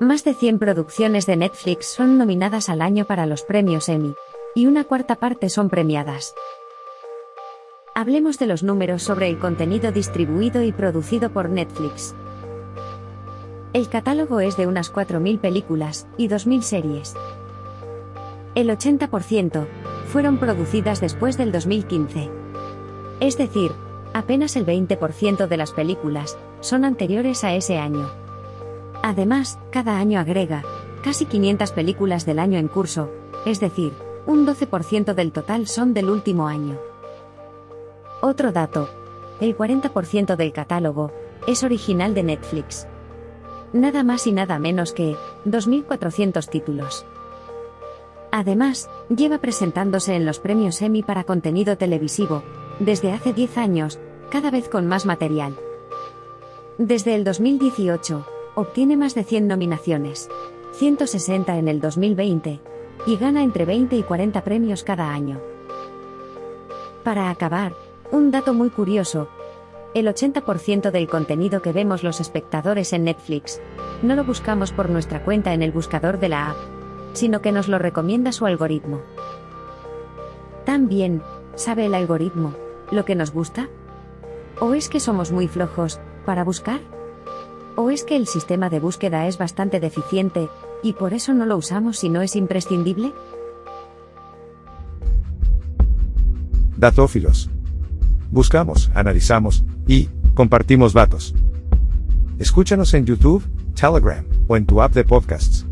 Más de 100 producciones de Netflix son nominadas al año para los premios Emmy, y una cuarta parte son premiadas. Hablemos de los números sobre el contenido distribuido y producido por Netflix. El catálogo es de unas 4.000 películas y 2.000 series. El 80% fueron producidas después del 2015. Es decir, apenas el 20% de las películas son anteriores a ese año. Además, cada año agrega casi 500 películas del año en curso, es decir, un 12% del total son del último año. Otro dato. El 40% del catálogo es original de Netflix. Nada más y nada menos que 2.400 títulos. Además, lleva presentándose en los premios Emmy para contenido televisivo, desde hace 10 años, cada vez con más material. Desde el 2018, obtiene más de 100 nominaciones, 160 en el 2020, y gana entre 20 y 40 premios cada año. Para acabar, un dato muy curioso. El 80% del contenido que vemos los espectadores en Netflix, no lo buscamos por nuestra cuenta en el buscador de la app, sino que nos lo recomienda su algoritmo. También, ¿sabe el algoritmo lo que nos gusta? ¿O es que somos muy flojos para buscar? ¿O es que el sistema de búsqueda es bastante deficiente y por eso no lo usamos si no es imprescindible? Datófilos. Buscamos, analizamos y compartimos datos. Escúchanos en YouTube, Telegram o en tu app de podcasts.